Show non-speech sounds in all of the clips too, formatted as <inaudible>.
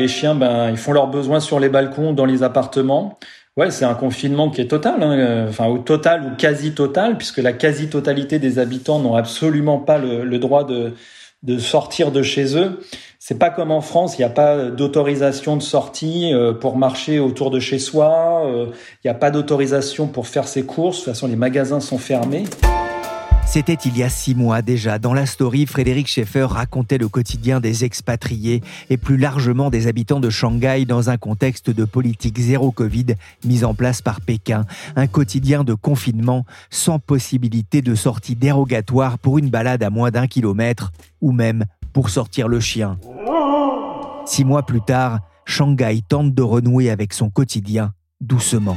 Les chiens, ben, ils font leurs besoins sur les balcons, dans les appartements. Ouais, c'est un confinement qui est total, hein, enfin au total ou quasi total, puisque la quasi-totalité des habitants n'ont absolument pas le, le droit de de sortir de chez eux. C'est pas comme en France, il n'y a pas d'autorisation de sortie euh, pour marcher autour de chez soi, euh, il n'y a pas d'autorisation pour faire ses courses, de toute façon les magasins sont fermés. C'était il y a six mois déjà. Dans la story, Frédéric Schaeffer racontait le quotidien des expatriés et plus largement des habitants de Shanghai dans un contexte de politique zéro Covid mise en place par Pékin. Un quotidien de confinement sans possibilité de sortie dérogatoire pour une balade à moins d'un kilomètre ou même pour sortir le chien. Six mois plus tard, Shanghai tente de renouer avec son quotidien doucement.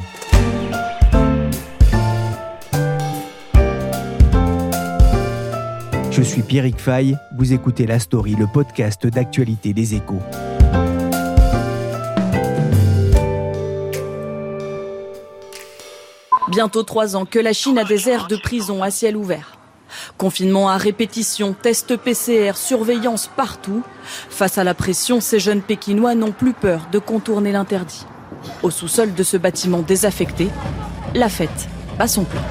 Je suis Pierrick Fay, vous écoutez La Story, le podcast d'actualité des échos. Bientôt trois ans que la Chine a des aires de prison à ciel ouvert. Confinement à répétition, tests PCR, surveillance partout. Face à la pression, ces jeunes Pékinois n'ont plus peur de contourner l'interdit. Au sous-sol de ce bâtiment désaffecté, la fête bat son plein.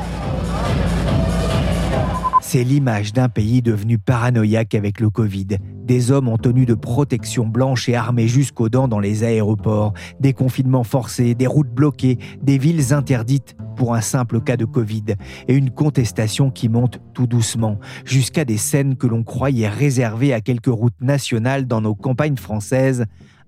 C'est l'image d'un pays devenu paranoïaque avec le Covid. Des hommes en tenue de protection blanche et armés jusqu'aux dents dans les aéroports, des confinements forcés, des routes bloquées, des villes interdites pour un simple cas de Covid, et une contestation qui monte tout doucement, jusqu'à des scènes que l'on croyait réservées à quelques routes nationales dans nos campagnes françaises.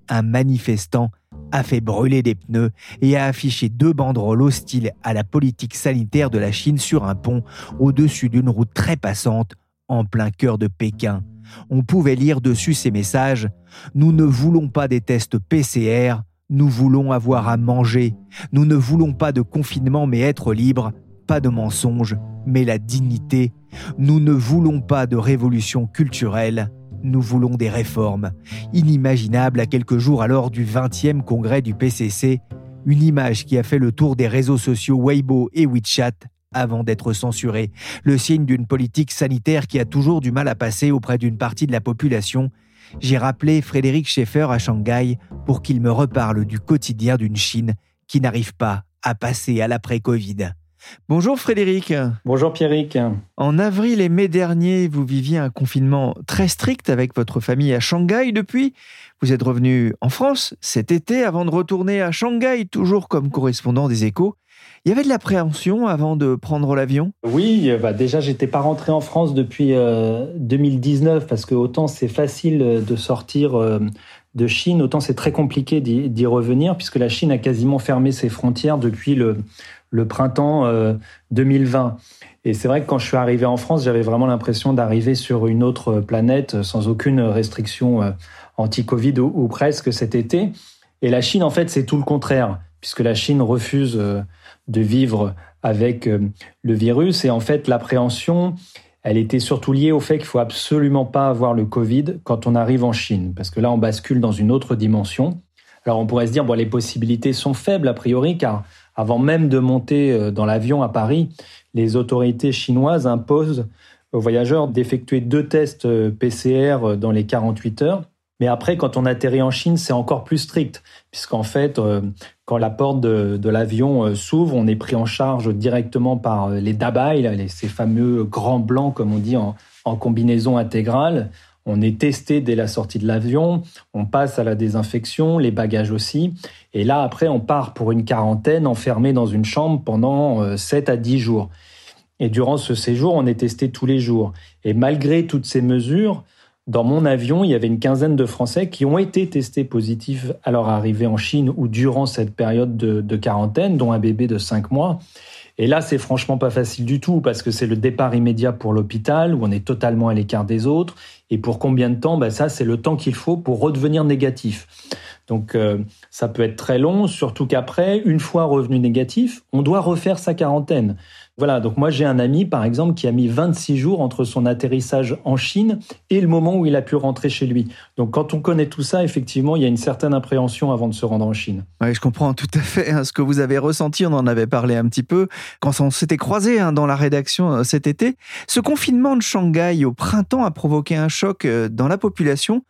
Un manifestant a fait brûler des pneus et a affiché deux banderoles hostiles à la politique sanitaire de la Chine sur un pont au-dessus d'une route très passante en plein cœur de Pékin. On pouvait lire dessus ces messages ⁇ Nous ne voulons pas des tests PCR, nous voulons avoir à manger, nous ne voulons pas de confinement mais être libre, pas de mensonges, mais la dignité, nous ne voulons pas de révolution culturelle, nous voulons des réformes. Inimaginable à quelques jours alors du 20e congrès du PCC, une image qui a fait le tour des réseaux sociaux Weibo et WeChat avant d'être censurée, le signe d'une politique sanitaire qui a toujours du mal à passer auprès d'une partie de la population. J'ai rappelé Frédéric Schaeffer à Shanghai pour qu'il me reparle du quotidien d'une Chine qui n'arrive pas à passer à l'après-Covid. Bonjour Frédéric. Bonjour Pierrick. En avril et mai dernier, vous viviez un confinement très strict avec votre famille à Shanghai. Depuis, vous êtes revenu en France cet été avant de retourner à Shanghai, toujours comme correspondant des échos. Il y avait de l'appréhension avant de prendre l'avion? Oui, bah déjà j'étais pas rentré en France depuis 2019 euh, parce que autant c'est facile de sortir euh, de Chine, autant c'est très compliqué d'y revenir puisque la Chine a quasiment fermé ses frontières depuis le, le printemps 2020. Euh, Et c'est vrai que quand je suis arrivé en France, j'avais vraiment l'impression d'arriver sur une autre planète sans aucune restriction euh, anti-Covid ou, presque cet été. Et la Chine, en fait, c'est tout le contraire, puisque la Chine refuse euh, de vivre avec le virus. Et en fait, l'appréhension, elle était surtout liée au fait qu'il faut absolument pas avoir le Covid quand on arrive en Chine, parce que là, on bascule dans une autre dimension. Alors, on pourrait se dire, bon, les possibilités sont faibles a priori, car avant même de monter euh, dans l'avion à Paris, les autorités chinoises imposent aux voyageurs d'effectuer deux tests euh, PCR euh, dans les 48 heures. Mais après, quand on atterrit en Chine, c'est encore plus strict, puisqu'en fait, quand la porte de, l'avion s'ouvre, on est pris en charge directement par les dabai, ces fameux grands blancs, comme on dit, en, en combinaison intégrale. On est testé dès la sortie de l'avion, on passe à la désinfection, les bagages aussi. Et là, après, on part pour une quarantaine enfermé dans une chambre pendant 7 euh, à 10 jours. Et durant ce séjour, on est testé tous les jours. Et malgré toutes ces mesures, dans mon avion, il y avait une quinzaine de Français qui ont été testés positifs à leur arrivée en Chine ou durant cette période de, quarantaine, dont un bébé de 5 mois. Et là, c'est franchement pas facile du tout parce que c'est le départ immédiat pour l'hôpital où on est totalement à l'écart des autres. Et pour combien de temps? Ben Ça, c'est le temps qu'il faut pour redevenir négatif. Donc, euh, ça peut être très long, surtout qu'après, une fois revenu négatif, on doit refaire sa quarantaine. Voilà, donc moi j'ai un ami par exemple qui a mis 26 jours entre son atterrissage en Chine et le moment où il a pu rentrer chez lui. Donc quand on connaît tout ça, effectivement, il y a une certaine appréhension avant de se rendre en Chine. Oui, je comprends tout à fait hein, ce que vous avez ressenti, on en avait parlé un petit peu quand on s'était croisé hein, dans la rédaction euh, cet été. Ce confinement de Shanghai au printemps a provoqué un choc euh, dans la population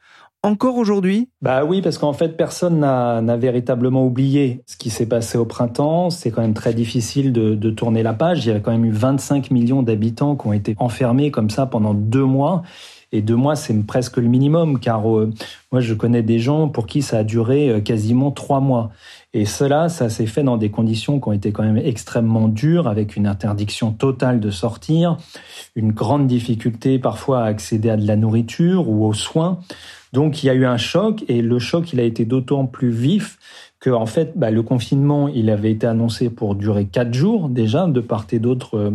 encore aujourd'hui? Bah oui, parce qu'en fait, personne n'a véritablement oublié ce qui s'est passé au printemps. C'est quand même très difficile de, de, tourner la page. Il y a quand même eu 25 millions d'habitants qui ont été enfermés comme ça pendant deux mois. Et deux mois, c'est presque le minimum, car euh, moi, je connais des gens pour qui ça a duré euh, quasiment trois mois. Et cela, ça s'est fait dans des conditions qui ont été quand même extrêmement dures, avec une interdiction totale de sortir, une grande difficulté parfois à accéder à de la nourriture ou aux soins. Donc il y a eu un choc et le choc il a été d'autant plus vif que en fait bah, le confinement il avait été annoncé pour durer quatre jours déjà de part et d'autre euh,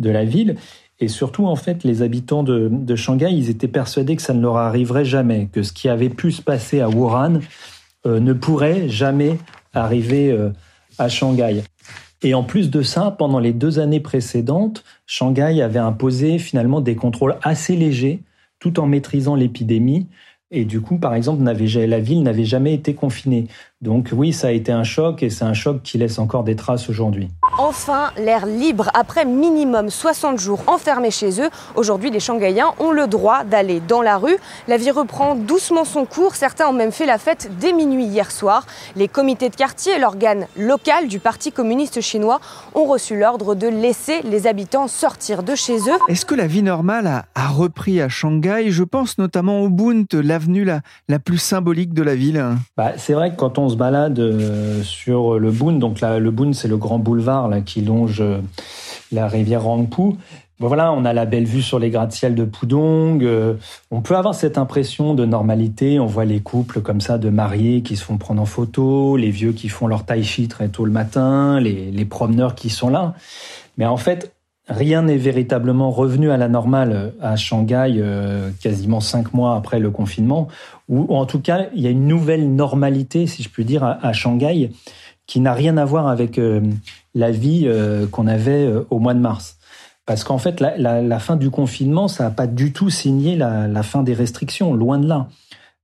de la ville et surtout en fait les habitants de, Shanghai ils étaient persuadés que ça ne leur arriverait jamais que ce qui avait pu se passer à Wuhan euh, ne pourrait jamais arriver euh, à Shanghai. Et en plus de ça, pendant les deux années précédentes, Shanghai avait imposé finalement des contrôles assez légers tout en maîtrisant l'épidémie. Et du coup, par exemple, la ville n'avait jamais été confinée. Donc oui, ça a été un choc et c'est un choc qui laisse encore des traces aujourd'hui. Enfin, l'air libre après minimum 60 jours enfermés chez eux. Aujourd'hui, les Shanghaïens ont le droit d'aller dans la rue. La vie reprend doucement son cours. Certains ont même fait la fête dès minuit hier soir. Les comités de quartier, l'organe local du Parti communiste chinois, ont reçu l'ordre de laisser les habitants sortir de chez eux. Est-ce que la vie normale a, repris à Shanghai? Je pense notamment au Bund, l'avenue la, la plus symbolique de la ville. Bah, c'est vrai que quand on balade euh, sur le Bund, donc là, le Bund c'est le grand boulevard qui longe euh, la rivière Rangpou. voilà, on a la belle vue sur les gratte-ciel de Pudong. Euh, on peut avoir cette impression de normalité. On voit les couples comme ça de mariés qui se font prendre en photo, les vieux qui font leur tai chi très tôt le matin, les, promeneurs qui sont là. Mais en fait, rien n'est véritablement revenu à la normale à Shanghai euh, quasiment cinq mois après le confinement. Ou, en tout cas, il y a une nouvelle normalité, si je puis dire, à, Shanghai qui n'a rien à voir avec la vie euh, qu'on avait euh, au mois de mars. Parce qu'en fait, la, fin du confinement, ça n'a pas du tout signé la, fin des restrictions, loin de là.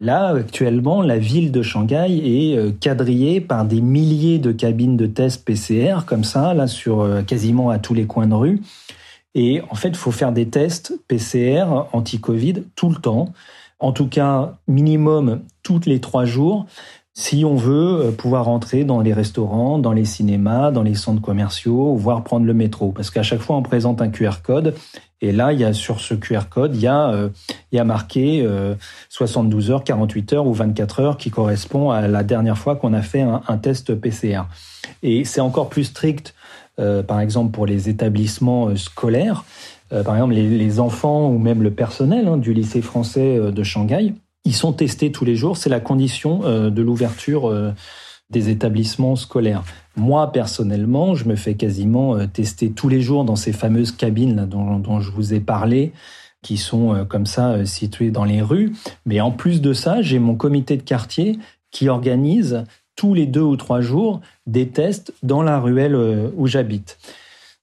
Là, actuellement, la ville de Shanghai est euh, quadrillée par des milliers de cabines de tests PCR, comme ça, là, sur quasiment à tous les coins de rue. Et en fait, il faut faire des tests PCR anti-Covid tout le temps. En tout cas, minimum toutes les trois jours si on veut euh, pouvoir rentrer dans les restaurants, dans les cinémas, dans les centres commerciaux, voire prendre le métro. Parce qu'à chaque fois, on présente un QR code. Et là, il y a sur ce QR code, il y a, euh, il y a marqué 72 euh, heures, 48 heures ou 24 heures qui correspond à la dernière fois qu'on a fait un, test PCR. Et c'est encore plus strict, par exemple, pour les établissements scolaires. par exemple, les, enfants ou même le personnel hein, du lycée français de Shanghai ils sont testés tous les jours, c'est la condition euh, de l'ouverture euh, des établissements scolaires. Moi, personnellement, je me fais quasiment euh, tester tous les jours dans ces fameuses cabines dont, je vous ai parlé, qui sont comme ça situées dans les rues. Mais en plus de ça, j'ai mon comité de quartier qui organise tous les deux ou trois jours des tests dans la ruelle où j'habite.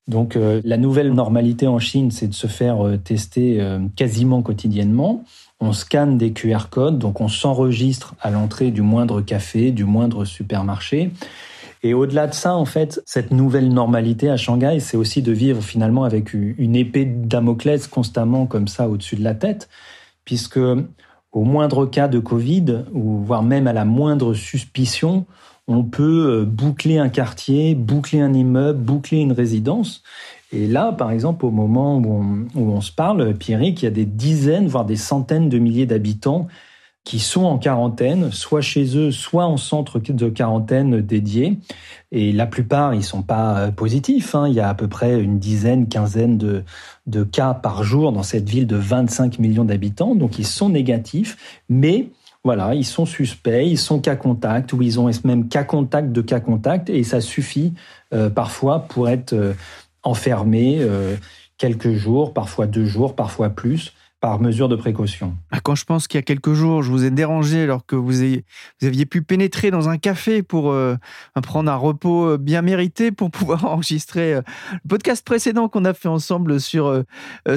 Donc la nouvelle normalité en Chine, c'est de se faire tester quasiment quotidiennement on scanne des QR codes, donc on s'enregistre à l'entrée du moindre café, du moindre supermarché. Et au-delà de ça, en fait, cette nouvelle normalité à Shanghai, c'est aussi de vivre finalement avec une épée de Damoclès constamment comme ça au-dessus de la tête, puisque au moindre cas de Covid, ou voire même à la moindre suspicion, on peut euh, boucler un quartier, boucler un immeuble, boucler une résidence. Et là, par exemple, au moment où on, se parle, Pierrick, il y a des dizaines, voire des centaines de milliers d'habitants qui sont en quarantaine, soit chez eux, soit en centre de quarantaine dédié. Et la plupart, ils sont pas euh, positifs. Hein. Il y a à peu près une dizaine, quinzaine de, de cas par jour dans cette ville de 25 millions d'habitants. Donc, ils sont négatifs, mais voilà, ils sont suspects, ils sont cas contact, ou ils ont même cas contact de cas contact, et ça suffit euh, parfois pour être... Euh, enfermés quelques jours, parfois deux jours, parfois plus par mesure de précaution. Ah, quand je pense qu'il y a quelques jours, je vous ai dérangé alors que vous, aviez pu pénétrer dans un café pour euh, prendre un repos euh, bien mérité pour <laughs> pouvoir enregistrer euh, le podcast précédent qu'on a fait ensemble sur,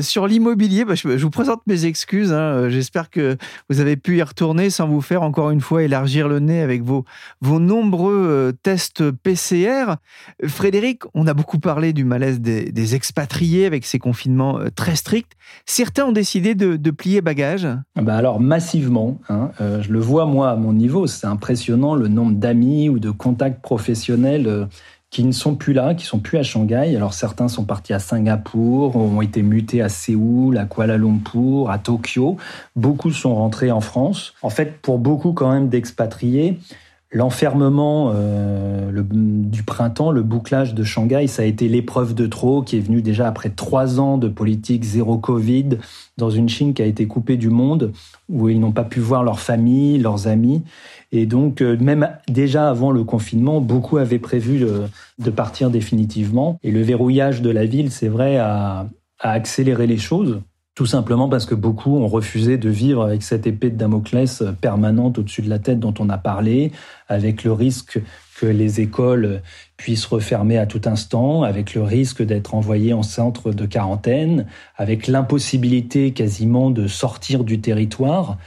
sur l'immobilier, bah, je, vous présente mes excuses. Hein. J'espère que vous avez pu y retourner sans vous faire encore une fois élargir le nez avec vos, vos nombreux tests PCR. Frédéric, on a beaucoup parlé du malaise des, des expatriés avec ces confinements très stricts. Certains ont décidé de, plier bagage bah Alors massivement, hein. euh, je le vois moi à mon niveau, c'est impressionnant le nombre d'amis ou de contacts professionnels euh, qui ne sont plus là, qui sont plus à Shanghai. Alors certains sont partis à Singapour, ont été mutés à Séoul, à Kuala Lumpur, à Tokyo. Beaucoup sont rentrés en France. En fait, pour beaucoup quand même d'expatriés, L'enfermement euh, du printemps, le bouclage de Shanghai, ça a été l'épreuve de trop qui est venue déjà après trois ans de politique zéro Covid dans une Chine qui a été coupée du monde, où ils n'ont pas pu voir leur famille, leurs amis. Et donc, euh, même déjà avant le confinement, beaucoup avaient prévu de, partir définitivement. Et le verrouillage de la ville, c'est vrai, a accéléré les choses. Tout simplement parce que beaucoup ont refusé de vivre avec cette épée de Damoclès permanente au-dessus de la tête dont on a parlé, avec le risque que les écoles puissent refermer à tout instant, avec le risque d'être envoyés en centre de quarantaine, avec l'impossibilité quasiment de sortir du territoire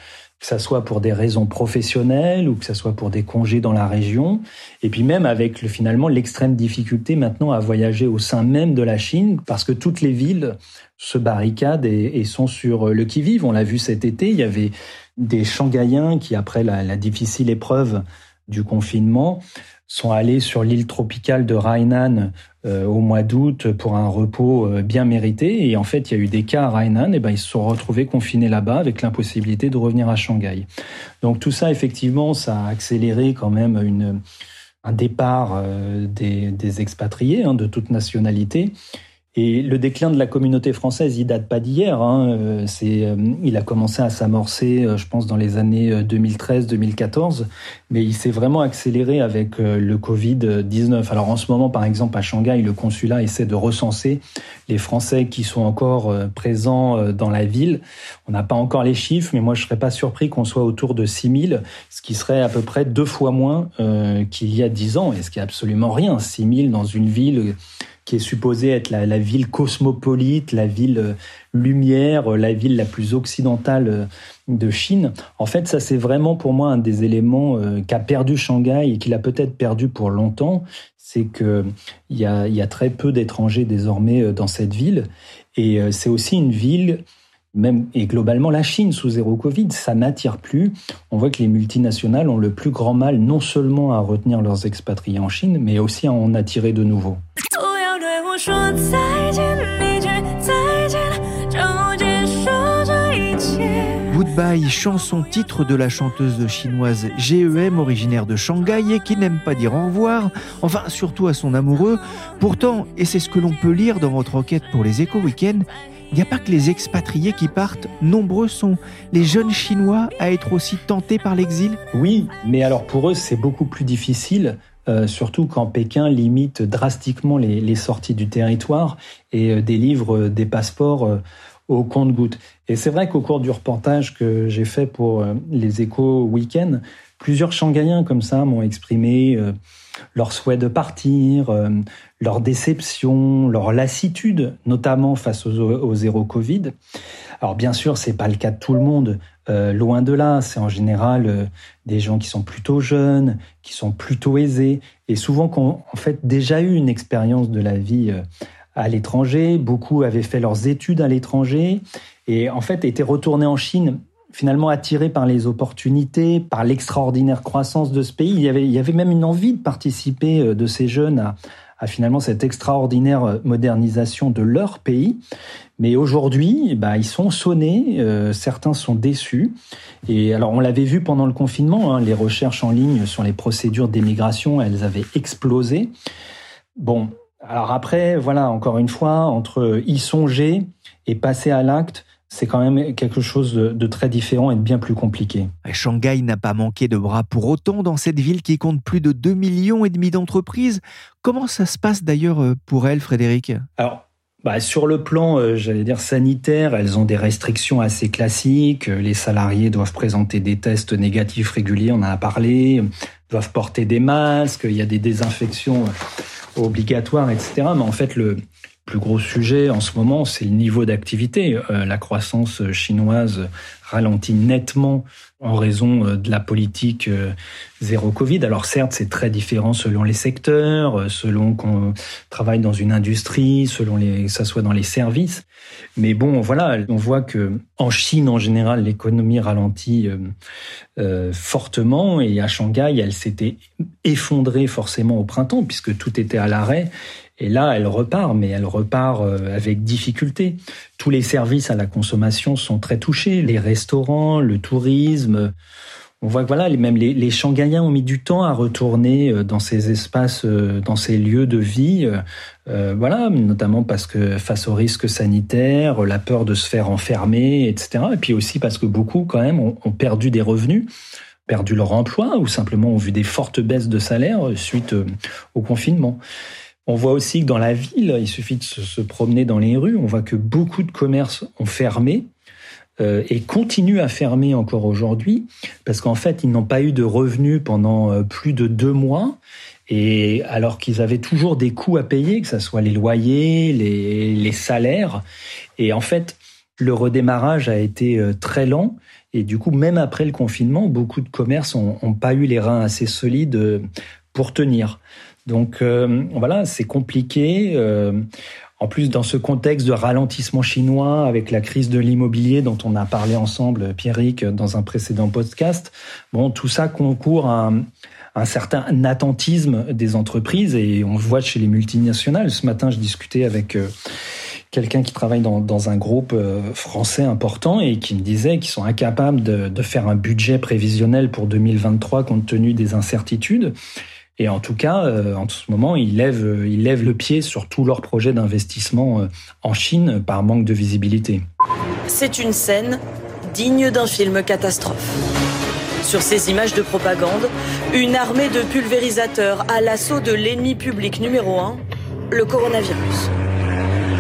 que ça soit pour des raisons professionnelles ou que ça soit pour des congés dans la région, et puis même avec le, finalement l'extrême difficulté maintenant à voyager au sein même de la Chine, parce que toutes les villes se barricadent et, sont sur le qui-vive. On l'a vu cet été, il y avait des Shanghaïens qui, après la difficile épreuve du confinement, sont allés sur l'île tropicale de Hainan euh, au mois d'août pour un repos euh, bien mérité. Et en fait, il y a eu des cas à Hainan, et ben ils se sont retrouvés confinés là-bas avec l'impossibilité de revenir à Shanghai. Donc tout ça, effectivement, ça a accéléré quand même une, un départ euh, des, des, expatriés hein, de toute nationalité. Et le déclin de la communauté française, il date pas d'hier. Hein. Euh, c'est, euh, il a commencé à s'amorcer, euh, je pense, dans les années 2013-2014, mais il s'est vraiment accéléré avec le Covid-19. Alors en ce moment, par exemple, à Shanghai, le consulat essaie de recenser les Français qui sont encore présents dans la ville. On n'a pas encore les chiffres, mais moi, je serais pas surpris qu'on soit autour de 6000, ce qui serait à peu près deux fois moins qu'il y a dix ans, et ce qui est absolument rien. 6000 dans une ville qui est supposée être la, ville cosmopolite, la ville euh, lumière, euh, la ville la plus occidentale euh, de Chine. En fait, ça c'est vraiment pour moi un des éléments qu'a perdu Shanghai et qu'il a peut-être perdu pour longtemps, c'est que il y a, y a très peu d'étrangers désormais dans cette ville et c'est aussi une ville même et globalement la Chine sous zéro Covid, ça n'attire plus. On voit que les multinationales ont le plus grand mal non seulement à retenir leurs expatriés en Chine, mais aussi à en attirer de nouveaux. Goodbye, chanson titre de la chanteuse chinoise GEM originaire de Shanghai et qui n'aime pas dire au revoir, enfin surtout à son amoureux. Pourtant, et c'est ce que l'on peut lire dans votre enquête pour les éco week il n'y a pas que les expatriés qui partent, nombreux sont. Les jeunes Chinois à être aussi tentés par l'exil? Oui, mais alors pour eux c'est beaucoup plus difficile euh, surtout quand Pékin limite drastiquement les, sorties du territoire et euh, délivre euh, des passeports au compte-gouttes. Et c'est vrai qu'au cours du reportage que j'ai fait pour les échos week-end, plusieurs Shanghaïens comme ça m'ont exprimé leur souhait de partir, leur déception, leur lassitude, notamment face au, zéro Covid. Alors bien sûr, c'est pas le cas de tout le monde. Euh, loin de là, c'est en général euh, des gens qui sont plutôt jeunes, qui sont plutôt aisés, et souvent qui ont en fait déjà eu une expérience de la vie euh, à l'étranger. Beaucoup avaient fait leurs études à l'étranger et en fait étaient retournés en Chine finalement attirés par les opportunités, par l'extraordinaire croissance de ce pays. Il y, avait, il y avait même une envie de participer de ces jeunes à, à finalement cette extraordinaire modernisation de leur pays. Mais aujourd'hui, bah, ils sont sonnés, euh, certains sont déçus. Et alors, on l'avait vu pendant le confinement, hein, les recherches en ligne sur les procédures d'émigration, elles avaient explosé. Bon, alors après, voilà, encore une fois, entre y songer et passer à l'acte, c'est quand même quelque chose de, très différent et de bien plus compliqué. Shanghai n'a pas manqué de bras pour autant dans cette ville qui compte plus de 2 millions et demi d'entreprises. Comment ça se passe d'ailleurs euh, pour elle, Frédéric? Alors, bah, sur le plan, euh, j'allais dire sanitaire, elles ont des restrictions assez classiques. Les salariés doivent présenter des tests négatifs réguliers, on en a parlé, doivent porter des masques, il y a des désinfections obligatoires, etc. Mais en fait, le, plus gros sujet en ce moment, c'est le niveau d'activité. Euh, la croissance chinoise ralentit nettement en raison euh, de la politique euh, zéro Covid. Alors certes, c'est très différent selon les secteurs, selon qu'on travaille dans une industrie, selon les, que ça soit dans les services. Mais bon, voilà, on voit que en Chine en général, l'économie ralentit fortement et à Shanghai, elle s'était effondrée forcément au printemps puisque tout était à l'arrêt. Et là, elle repart, mais elle repart euh, avec difficulté. Tous les services à la consommation sont très touchés, les restaurants, le tourisme. On voit que voilà, même les, les ont mis du temps à retourner euh, dans ces espaces, euh, dans ces lieux de vie. voilà, notamment parce que face aux risques sanitaires, la peur de se faire enfermer, etc. Et puis aussi parce que beaucoup, quand même, ont, ont perdu des revenus perdu leur emploi ou simplement ont vu des fortes baisses de salaire suite au confinement. On voit aussi que dans la ville, il suffit de se, promener dans les rues, on voit que beaucoup de commerces ont fermé euh, et continuent à fermer encore aujourd'hui parce qu'en fait, ils n'ont pas eu de revenus pendant euh, plus de deux mois. Et alors qu'ils avaient toujours des coûts à payer, que ce soit les loyers, les, salaires. Et en fait, le redémarrage a été euh, très lent. Et du coup, même après le confinement, beaucoup de commerces n'ont pas eu les reins assez solides pour tenir. Donc euh, voilà, c'est compliqué. Euh, en plus, dans ce contexte de ralentissement chinois, avec la crise de l'immobilier dont on a parlé ensemble, Pierrick, dans un précédent podcast, bon, tout ça concourt à un, certain attentisme des entreprises et on voit chez les multinationales. Ce matin, je discutais avec euh, quelqu'un qui travaille dans, un groupe français important et qui me disait qu'ils sont incapables de, faire un budget prévisionnel pour 2023 compte tenu des incertitudes. Et en tout cas, euh, en ce moment, ils lèvent, euh, ils lèvent le pied sur tous leurs projets d'investissement euh, en Chine par manque de visibilité. C'est une scène digne d'un film catastrophe. Sur ces images de propagande, une armée de pulvérisateurs à l'assaut de l'ennemi public numéro un, le coronavirus.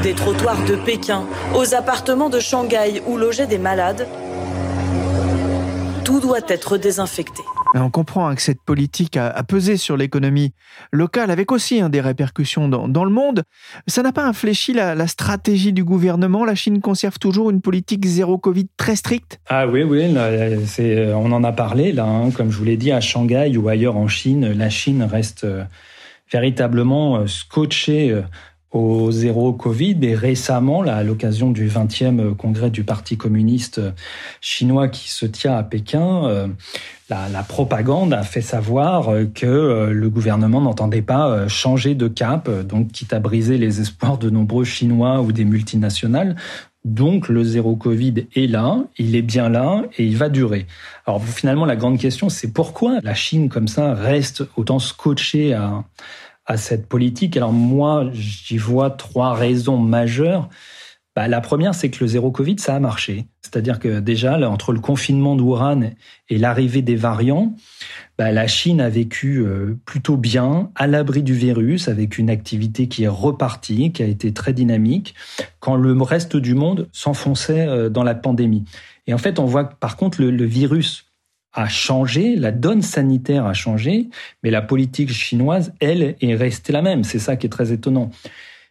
Des trottoirs de Pékin aux appartements de Shanghai où logeaient des malades, tout doit être désinfecté. On comprend hein, que cette politique a, pesé sur l'économie locale, avec aussi hein, des répercussions dans, le monde. Ça n'a pas infléchi la, stratégie du gouvernement? La Chine conserve toujours une politique zéro Covid très stricte? Ah oui, oui, euh, on en a parlé là. Hein. comme je vous l'ai dit, à Shanghai ou ailleurs en Chine, la Chine reste euh, véritablement euh, scotchée au zéro Covid et récemment, là, à l'occasion du 20e congrès du Parti communiste chinois qui se tient à Pékin, euh, la, la, propagande a fait savoir que euh, le gouvernement n'entendait pas euh, changer de cap, donc quitte à briser les espoirs de nombreux Chinois ou des multinationales. Donc le zéro Covid est là, il est bien là et il va durer. Alors finalement la grande question c'est pourquoi la Chine comme ça reste autant scotchée à, à cette politique Alors moi, j'y vois trois raisons majeures. Bah, la première, c'est que le zéro Covid, ça a marché. C'est-à-dire que déjà, entre le confinement d'Ouran et l'arrivée des variants, bah, la Chine a vécu euh, plutôt bien, à l'abri du virus, avec une activité qui est repartie, qui a été très dynamique, quand le reste du monde s'enfonçait euh, dans la pandémie. Et en fait, on voit par contre le virus a changé, la donne sanitaire a changé, mais la politique chinoise, elle, est restée la même. C'est ça qui est très étonnant.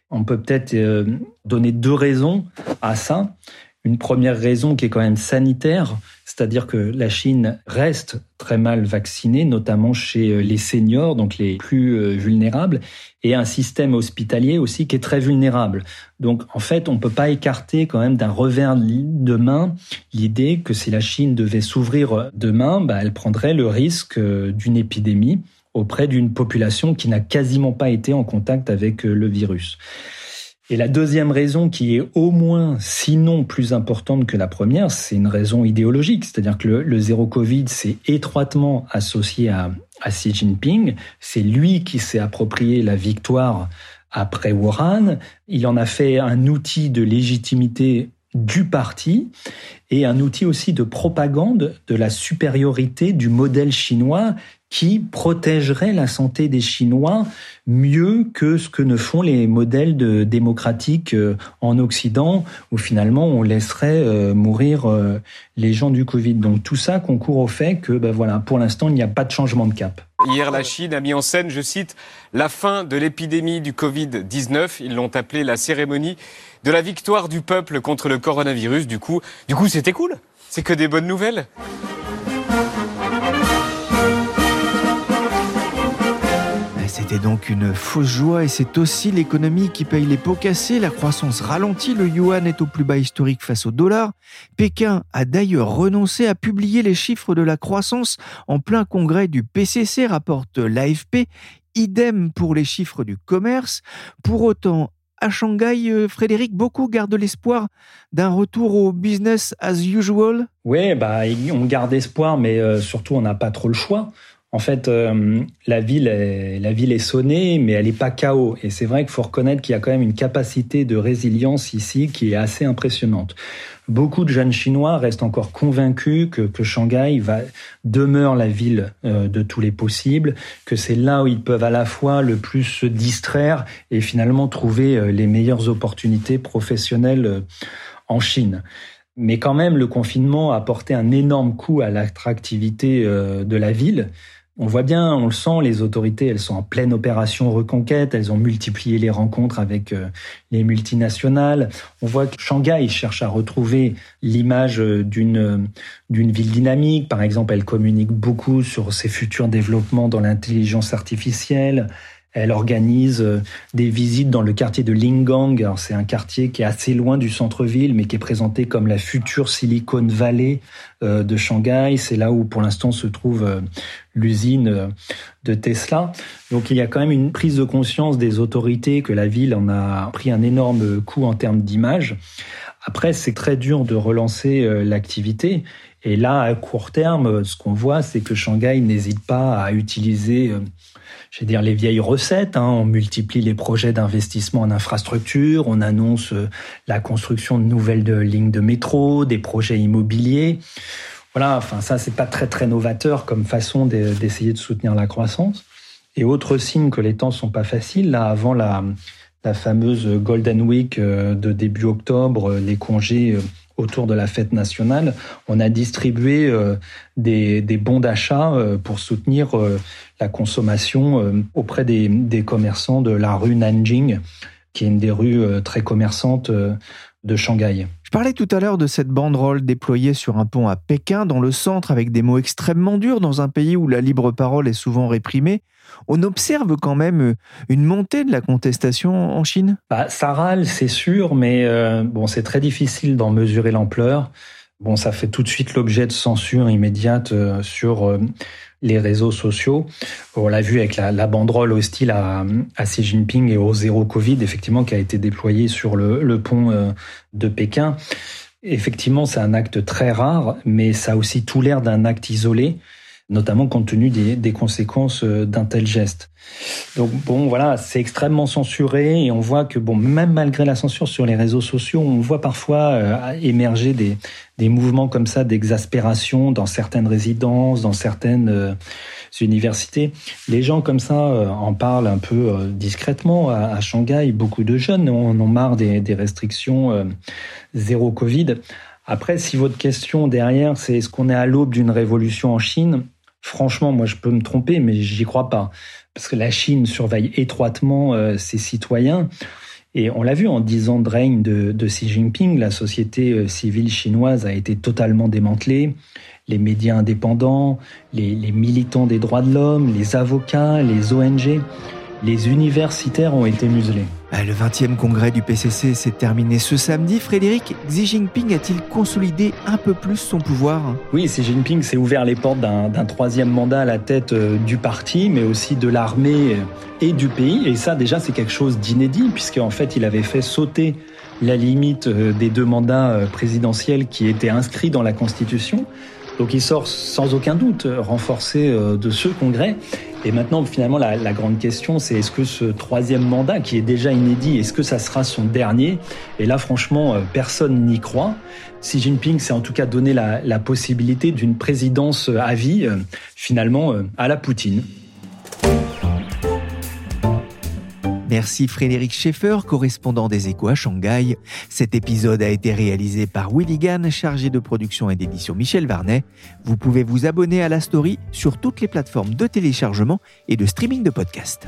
On peut peut-être euh, donner deux raisons à ça. Une première raison qui est quand même sanitaire, c'est-à-dire que la Chine reste très mal vaccinée, notamment chez euh, les seniors, donc les plus euh, vulnérables, et un système hospitalier aussi qui est très vulnérable. Donc en fait, on ne peut pas écarter quand même d'un revers de main l'idée que si la Chine devait s'ouvrir demain, bah, elle prendrait le risque euh, d'une épidémie auprès d'une population qui n'a quasiment pas été en contact avec le virus. Et la deuxième raison qui est au moins, sinon plus importante que la première, c'est une raison idéologique. C'est-à-dire que le, zéro Covid, c'est étroitement associé à, à Xi Jinping. C'est lui qui s'est approprié la victoire après Wuhan. Il en a fait un outil de légitimité du parti et un outil aussi de propagande de la supériorité du modèle chinois qui protégerait la santé des Chinois mieux que ce que ne font les modèles démocratiques euh, en Occident, où finalement on laisserait euh, mourir euh, les gens du Covid. Donc tout ça concourt au fait que, ben voilà, pour l'instant, il n'y a pas de changement de cap. Hier, la Chine a mis en scène, je cite, la fin de l'épidémie du Covid-19. Ils l'ont appelé la cérémonie de la victoire du peuple contre le coronavirus. Du coup, du coup, c'était cool. C'est que des bonnes nouvelles. C'était donc une fausse joie et c'est aussi l'économie qui paye les pots cassés. La croissance ralentit, le yuan est au plus bas historique face au dollar. Pékin a d'ailleurs renoncé à publier les chiffres de la croissance en plein congrès du PCC, rapporte l'AFP. Idem pour les chiffres du commerce. Pour autant, à Shanghai, euh, Frédéric, beaucoup gardent l'espoir d'un retour au business as usual. Oui, bah, on garde espoir, mais euh, surtout on n'a pas trop le choix. En fait, euh, la ville, est, la ville est sonnée, mais elle n'est pas chaos. Et c'est vrai qu'il faut reconnaître qu'il y a quand même une capacité de résilience ici qui est assez impressionnante. Beaucoup de jeunes Chinois restent encore convaincus que, que Shanghai va demeure la ville euh, de tous les possibles, que c'est là où ils peuvent à la fois le plus se distraire et finalement trouver euh, les meilleures opportunités professionnelles en Chine. Mais quand même, le confinement a apporté un énorme coup à l'attractivité de la ville. On voit bien, on le sent, les autorités, elles sont en pleine opération reconquête, elles ont multiplié les rencontres avec euh, les multinationales. On voit que Shanghai cherche à retrouver l'image euh, d'une euh, d'une ville dynamique. Par exemple, elle communique beaucoup sur ses futurs développements dans l'intelligence artificielle. Elle organise euh, des visites dans le quartier de Lingang. C'est un quartier qui est assez loin du centre-ville, mais qui est présenté comme la future Silicon Valley euh, de Shanghai. C'est là où, pour l'instant, se trouve euh, l'usine de Tesla. Donc il y a quand même une prise de conscience des autorités que la ville en a pris un énorme coup en termes d'image. Après, c'est très dur de relancer l'activité. Et là, à court terme, ce qu'on voit, c'est que Shanghai n'hésite pas à utiliser je dire, les vieilles recettes. Hein. On multiplie les projets d'investissement en infrastructure, on annonce euh, la construction de nouvelles lignes de métro, des projets immobiliers. Voilà, enfin ça, c'est pas très très novateur comme façon d'essayer de soutenir la croissance. Et autre signe que les temps sont pas faciles, là, avant la, la fameuse Golden Week euh, de début octobre, euh, les congés autour de la fête nationale, on a distribué euh, des, bons d'achat euh, pour soutenir euh, la consommation auprès des, des, commerçants de la rue Nanjing, qui est une des rues très commerçantes de Shanghai. Parlais tout à l'heure de cette banderole déployée sur un pont à Pékin, dans le centre, avec des mots extrêmement durs, dans un pays où la libre parole est souvent réprimée on observe quand même euh, une montée de la contestation en Chine? Bah, Ça râle, c'est sûr, mais euh, bon, c'est très difficile d'en mesurer l'ampleur. Bon, ça fait tout de suite l'objet de censure immédiate euh, sur les réseaux sociaux. On l'a vu avec la, banderole hostile à, à, Xi Jinping et au zéro Covid, effectivement, qui a été déployée sur le pont de Pékin. Effectivement, c'est un acte très rare, mais ça a aussi tout l'air d'un acte isolé notamment compte tenu des, conséquences euh, d'un tel geste. Donc bon, voilà, c'est extrêmement censuré et on voit que bon, même malgré la censure sur les réseaux sociaux, on voit parfois euh, émerger des, des mouvements comme ça d'exaspération dans certaines résidences, dans certaines euh, universités. Les gens comme ça en parlent un peu discrètement à, Shanghai. Beaucoup de jeunes en ont marre des, des restrictions zéro Covid. Après, si votre question derrière, c'est est-ce qu'on est à l'aube d'une révolution en Chine Franchement, moi, je peux me tromper, mais j'y crois pas. Parce que la Chine surveille étroitement euh, ses citoyens. Et on l'a vu en dix ans de règne de, Xi Jinping, la société euh, civile chinoise a été totalement démantelée. Les médias indépendants, les, les militants des droits de l'homme, les avocats, les ONG, les universitaires ont été muselés. Bah, le 20e congrès du PCC s'est terminé ce samedi. Frédéric, Xi Jinping a-t-il consolidé un peu plus son pouvoir? Oui, Xi Jinping s'est ouvert les portes d'un troisième mandat à la tête euh, du parti, mais aussi de l'armée et du pays. Et ça, déjà, c'est quelque chose d'inédit, puisqu'en fait, il avait fait sauter la limite euh, des deux mandats euh, présidentiels qui étaient inscrits dans la Constitution. Donc il sort sans aucun doute renforcé de ce congrès. Et maintenant, finalement, la, grande question, c'est est-ce que ce troisième mandat, qui est déjà inédit, est-ce que ça sera son dernier? Et là, franchement, personne n'y croit. Xi Jinping s'est en tout cas donné la, la possibilité d'une présidence à vie, finalement, à la Poutine. Merci Frédéric Schaeffer, correspondant des Échos à Shanghai. Cet épisode a été réalisé par Willy Gann, chargé de production et d'édition Michel Varnet. Vous pouvez vous abonner à la story sur toutes les plateformes de téléchargement et de streaming de podcasts.